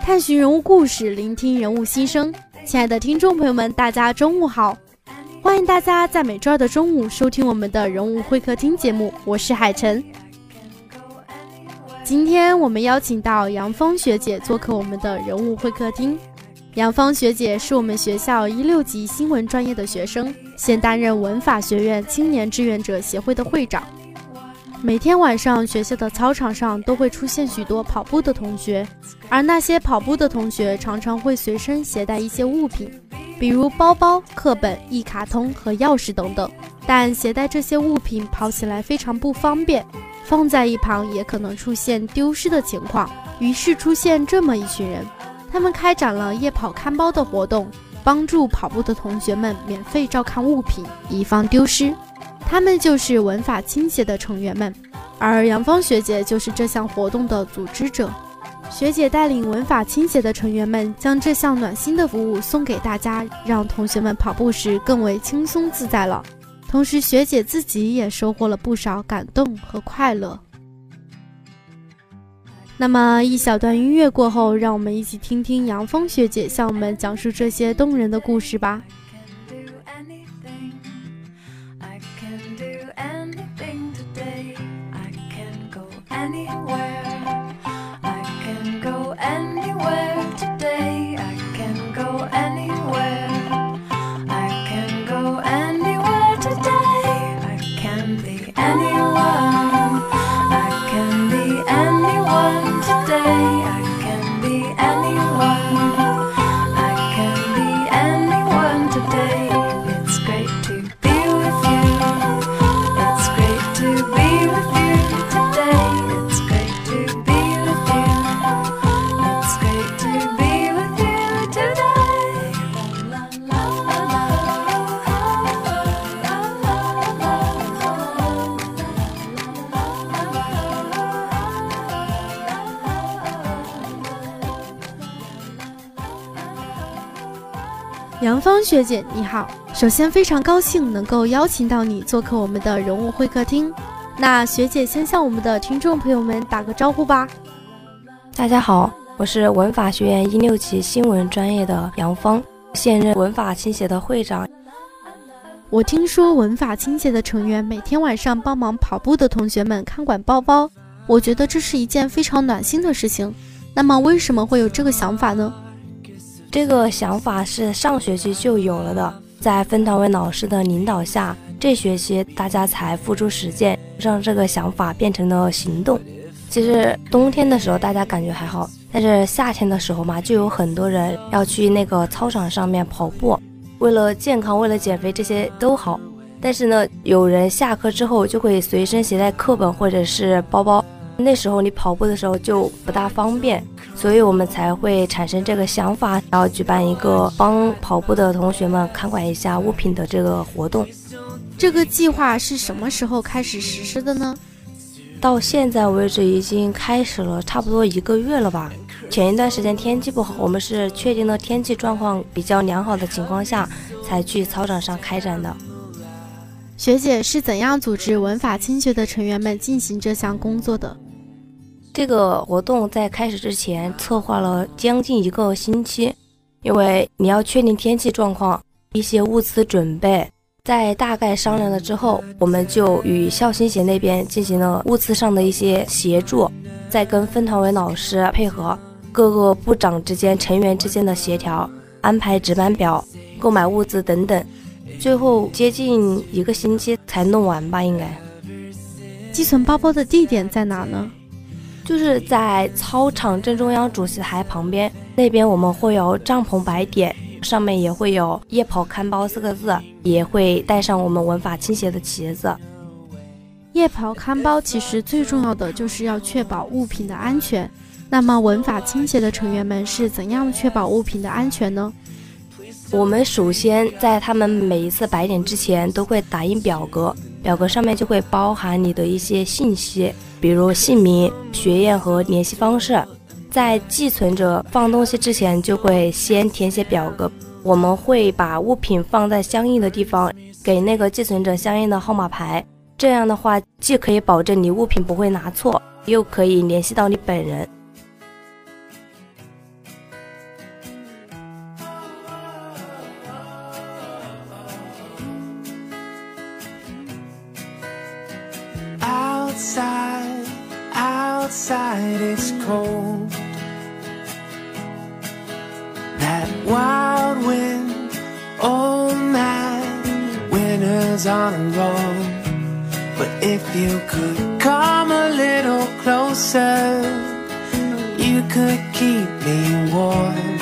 探寻人物故事，聆听人物心声。亲爱的听众朋友们，大家中午好！欢迎大家在每周二的中午收听我们的人物会客厅节目，我是海晨。今天我们邀请到杨峰学姐做客我们的人物会客厅。杨芳学姐是我们学校一六级新闻专业的学生，现担任文法学院青年志愿者协会的会长。每天晚上，学校的操场上都会出现许多跑步的同学，而那些跑步的同学常常会随身携带一些物品，比如包包、课本、一卡通和钥匙等等。但携带这些物品跑起来非常不方便，放在一旁也可能出现丢失的情况。于是出现这么一群人，他们开展了夜跑看包的活动，帮助跑步的同学们免费照看物品，以防丢失。他们就是文法倾斜的成员们，而杨芳学姐就是这项活动的组织者。学姐带领文法倾斜的成员们，将这项暖心的服务送给大家，让同学们跑步时更为轻松自在了。同时，学姐自己也收获了不少感动和快乐。那么，一小段音乐过后，让我们一起听听杨峰学姐向我们讲述这些动人的故事吧。杨芳学姐，你好！首先非常高兴能够邀请到你做客我们的人物会客厅。那学姐先向我们的听众朋友们打个招呼吧。大家好，我是文法学院一六级新闻专业的杨芳，现任文法倾斜的会长。我听说文法倾斜的成员每天晚上帮忙跑步的同学们看管包包，我觉得这是一件非常暖心的事情。那么为什么会有这个想法呢？这个想法是上学期就有了的，在分堂委老师的领导下，这学期大家才付出实践，让这个想法变成了行动。其实冬天的时候大家感觉还好，但是夏天的时候嘛，就有很多人要去那个操场上面跑步，为了健康，为了减肥，这些都好。但是呢，有人下课之后就会随身携带课本或者是包包，那时候你跑步的时候就不大方便，所以我们才会产生这个想法，然后举办一个帮跑步的同学们看管一下物品的这个活动。这个计划是什么时候开始实施的呢？到现在为止已经开始了差不多一个月了吧。前一段时间天气不好，我们是确定了天气状况比较良好的情况下，才去操场上开展的。学姐是怎样组织文法青学的成员们进行这项工作的？这个活动在开始之前策划了将近一个星期，因为你要确定天气状况、一些物资准备。在大概商量了之后，我们就与校心协那边进行了物资上的一些协助，再跟分团委老师配合，各个部长之间、成员之间的协调，安排值班表、购买物资等等，最后接近一个星期才弄完吧，应该。寄存包包的地点在哪呢？就是在操场正中央主席台旁边，那边我们会有帐篷摆点。上面也会有“夜跑看包”四个字，也会带上我们文法倾斜的旗子。夜跑看包其实最重要的就是要确保物品的安全。那么文法倾斜的成员们是怎样确保物品的安全呢？我们首先在他们每一次摆点之前都会打印表格，表格上面就会包含你的一些信息，比如姓名、学院和联系方式。在寄存者放东西之前，就会先填写表格。我们会把物品放在相应的地方，给那个寄存者相应的号码牌。这样的话，既可以保证你物品不会拿错，又可以联系到你本人。Could keep me warm.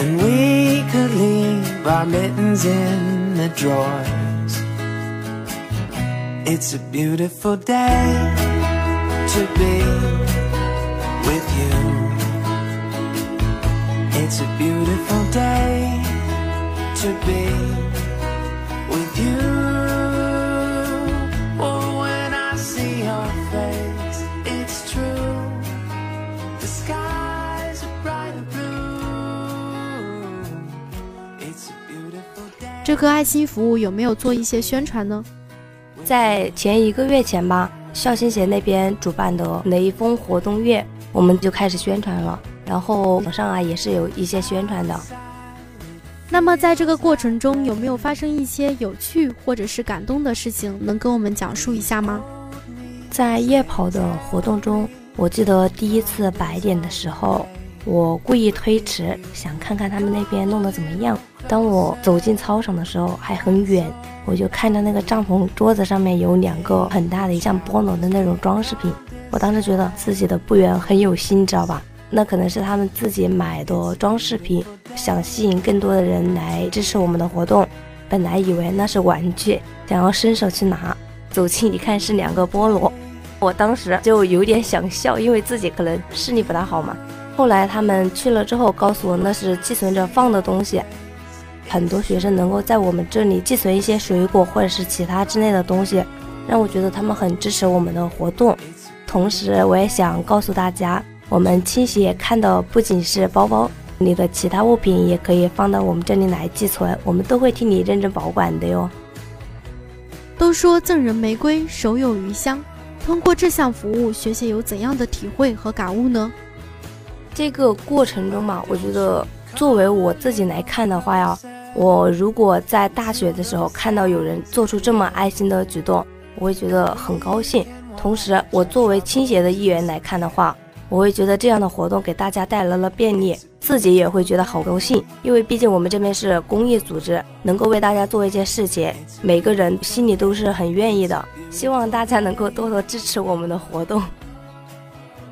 And we could leave our mittens in the drawers. It's a beautiful day to be with you. It's a beautiful day to be 这个爱心服务有没有做一些宣传呢？在前一个月前吧，校心协那边主办的雷锋活动月，我们就开始宣传了。然后网上啊也是有一些宣传的。那么在这个过程中有没有发生一些有趣或者是感动的事情，能跟我们讲述一下吗？在夜跑的活动中，我记得第一次白点的时候，我故意推迟，想看看他们那边弄得怎么样。当我走进操场的时候还很远，我就看到那个帐篷桌子上面有两个很大的像菠萝的那种装饰品，我当时觉得自己的部员很有心，知道吧？那可能是他们自己买的装饰品，想吸引更多的人来支持我们的活动。本来以为那是玩具，想要伸手去拿，走近一看是两个菠萝，我当时就有点想笑，因为自己可能视力不大好嘛。后来他们去了之后告诉我，那是寄存着放的东西。很多学生能够在我们这里寄存一些水果或者是其他之类的东西，让我觉得他们很支持我们的活动。同时，我也想告诉大家。我们清洗也看到不仅是包包，你的其他物品也可以放到我们这里来寄存，我们都会替你认真保管的哟。都说赠人玫瑰，手有余香。通过这项服务，学姐有怎样的体会和感悟呢？这个过程中嘛，我觉得作为我自己来看的话呀，我如果在大学的时候看到有人做出这么爱心的举动，我会觉得很高兴。同时，我作为倾斜的一员来看的话，我会觉得这样的活动给大家带来了便利，自己也会觉得好高兴。因为毕竟我们这边是公益组织，能够为大家做一件事情，每个人心里都是很愿意的。希望大家能够多多支持我们的活动。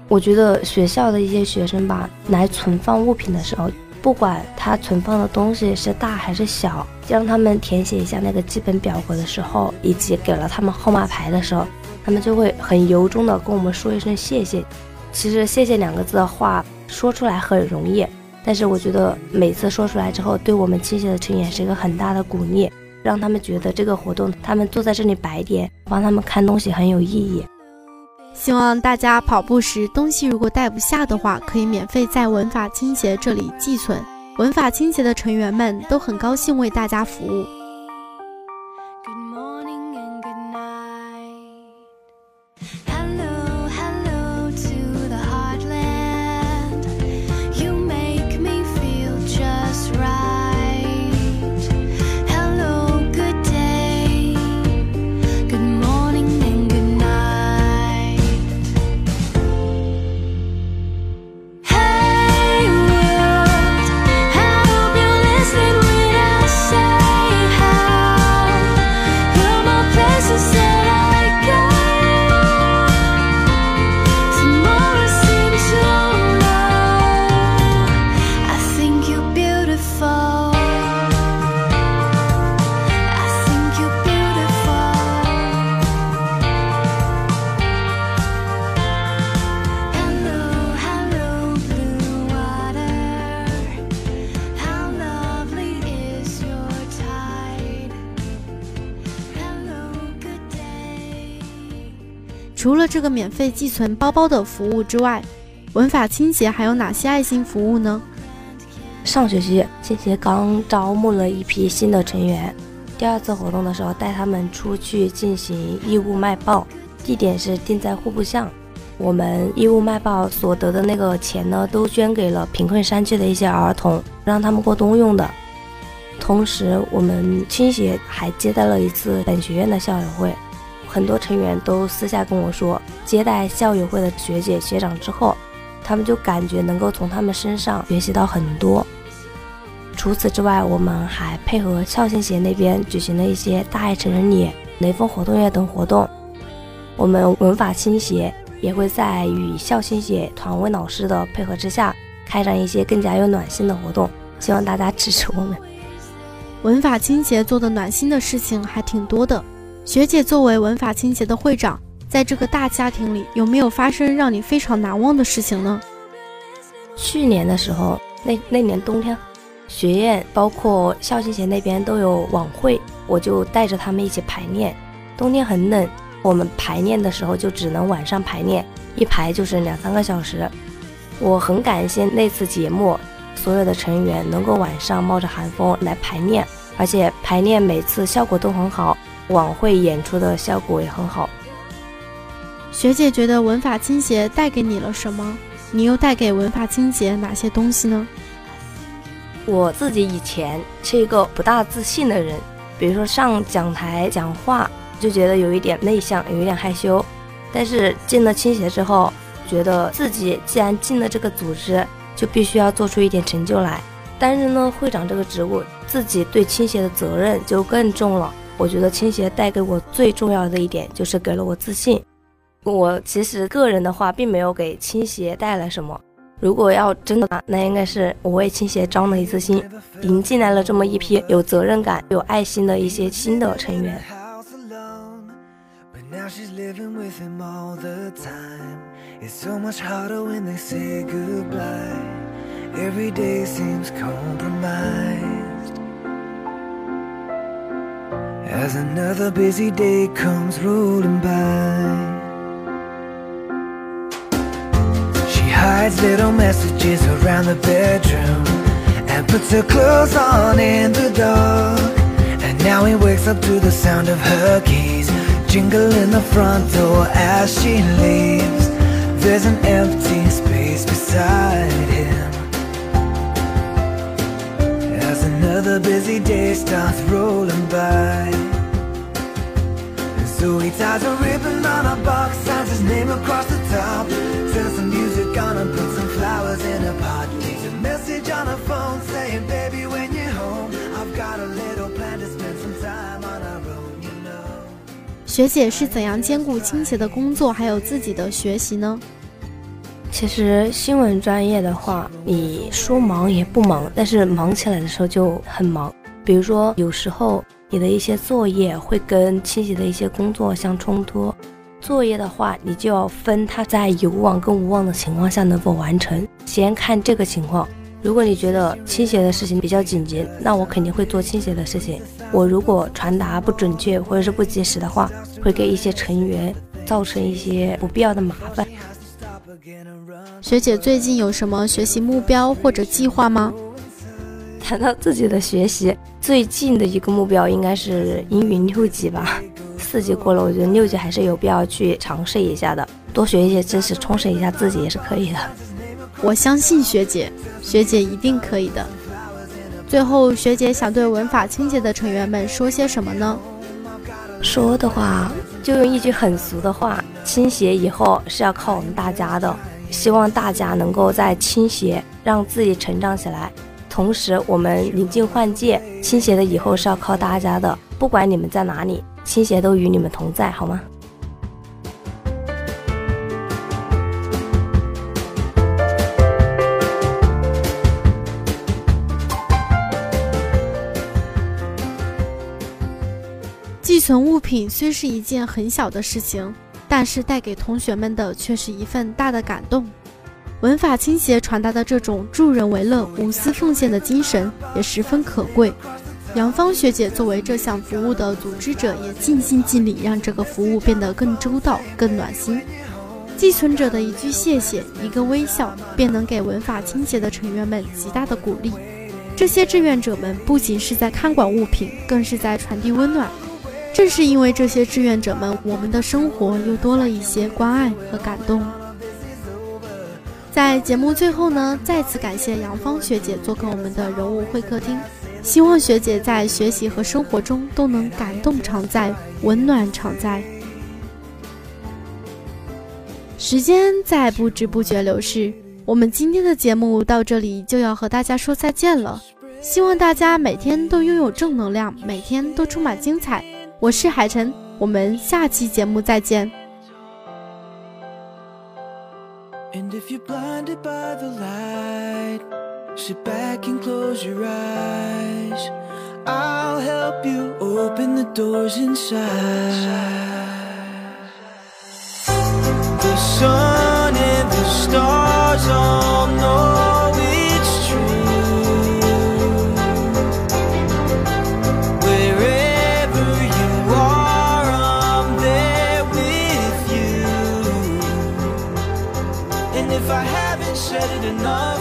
我觉得学校的一些学生吧，来存放物品的时候，不管他存放的东西是大还是小，让他们填写一下那个基本表格的时候，以及给了他们号码牌的时候。他们就会很由衷的跟我们说一声谢谢。其实“谢谢”两个字的话说出来很容易，但是我觉得每次说出来之后，对我们倾斜的成员是一个很大的鼓励，让他们觉得这个活动他们坐在这里白点帮他们看东西很有意义。希望大家跑步时东西如果带不下的话，可以免费在文法倾斜这里寄存。文法倾斜的成员们都很高兴为大家服务。除了这个免费寄存包包的服务之外，文法倾斜还有哪些爱心服务呢？上学期倾斜刚招募了一批新的成员，第二次活动的时候带他们出去进行义务卖报，地点是定在户部巷。我们义务卖报所得的那个钱呢，都捐给了贫困山区的一些儿童，让他们过冬用的。同时，我们倾斜还接待了一次本学院的校友会。很多成员都私下跟我说，接待校友会的学姐学长之后，他们就感觉能够从他们身上学习到很多。除此之外，我们还配合校庆协那边举行了一些大爱成人礼、雷锋活动月等活动。我们文法倾斜也会在与校庆协团委老师的配合之下，开展一些更加有暖心的活动。希望大家支持我们。文法倾斜做的暖心的事情还挺多的。学姐作为文法倾斜的会长，在这个大家庭里，有没有发生让你非常难忘的事情呢？去年的时候，那那年冬天，学院包括校庆协那边都有晚会，我就带着他们一起排练。冬天很冷，我们排练的时候就只能晚上排练，一排就是两三个小时。我很感谢那次节目，所有的成员能够晚上冒着寒风来排练，而且排练每次效果都很好。晚会演出的效果也很好。学姐觉得文法倾斜带给你了什么？你又带给文法倾斜哪些东西呢？我自己以前是一个不大自信的人，比如说上讲台讲话就觉得有一点内向，有一点害羞。但是进了倾斜之后，觉得自己既然进了这个组织，就必须要做出一点成就来。担任了会长这个职务，自己对倾斜的责任就更重了。我觉得倾斜带给我最重要的一点就是给了我自信。我其实个人的话，并没有给倾斜带来什么。如果要真的，那应该是我为倾斜张了一次心，引进来了这么一批有责任感、有爱心的一些新的成员。As another busy day comes rolling by. She hides little messages around the bedroom and puts her clothes on in the dark. And now he wakes up to the sound of her keys jingling the front door as she leaves. There's an empty space beside him. As another busy day starts rolling by. So he ties a ribbon on a box, signs his name across the top. Turns some music on and puts some flowers in a pot. Leaves a message on a phone saying, Baby, when you're home, I've got a little plan to spend some time on our own, you know. 学姐是怎样兼顾倾斜的工作还有自己的学习呢？其实新闻专业的话，你说忙也不忙，但是忙起来的时候就很忙。比如说有时候你的一些作业会跟倾斜的一些工作相冲突，作业的话，你就要分它在有望跟无望的情况下能否完成。先看这个情况。如果你觉得倾斜的事情比较紧急，那我肯定会做倾斜的事情。我如果传达不准确或者是不及时的话，会给一些成员造成一些不必要的麻烦。学姐最近有什么学习目标或者计划吗？谈到自己的学习，最近的一个目标应该是英语六级吧。四级过了，我觉得六级还是有必要去尝试一下的，多学一些知识，充实一下自己也是可以的。我相信学姐，学姐一定可以的。最后，学姐想对文法清洁的成员们说些什么呢？说的话，就用一句很俗的话：倾斜以后是要靠我们大家的。希望大家能够在倾斜让自己成长起来，同时我们临近换届，倾斜的以后是要靠大家的。不管你们在哪里，倾斜都与你们同在，好吗？寄存物品虽是一件很小的事情，但是带给同学们的却是一份大的感动。文法倾斜传达的这种助人为乐、无私奉献的精神也十分可贵。杨芳学姐作为这项服务的组织者，也尽心尽力让这个服务变得更周到、更暖心。寄存者的一句谢谢、一个微笑，便能给文法倾斜的成员们极大的鼓励。这些志愿者们不仅是在看管物品，更是在传递温暖。正是因为这些志愿者们，我们的生活又多了一些关爱和感动。在节目最后呢，再次感谢杨芳学姐做客我们的人物会客厅，希望学姐在学习和生活中都能感动常在，温暖常在。时间在不知不觉流逝，我们今天的节目到这里就要和大家说再见了。希望大家每天都拥有正能量，每天都充满精彩。我是海晨，我们下期节目再见。And if you're blinded by the light, sit back and close your eyes. I'll help you open the doors inside. The sun and the stars all know enough,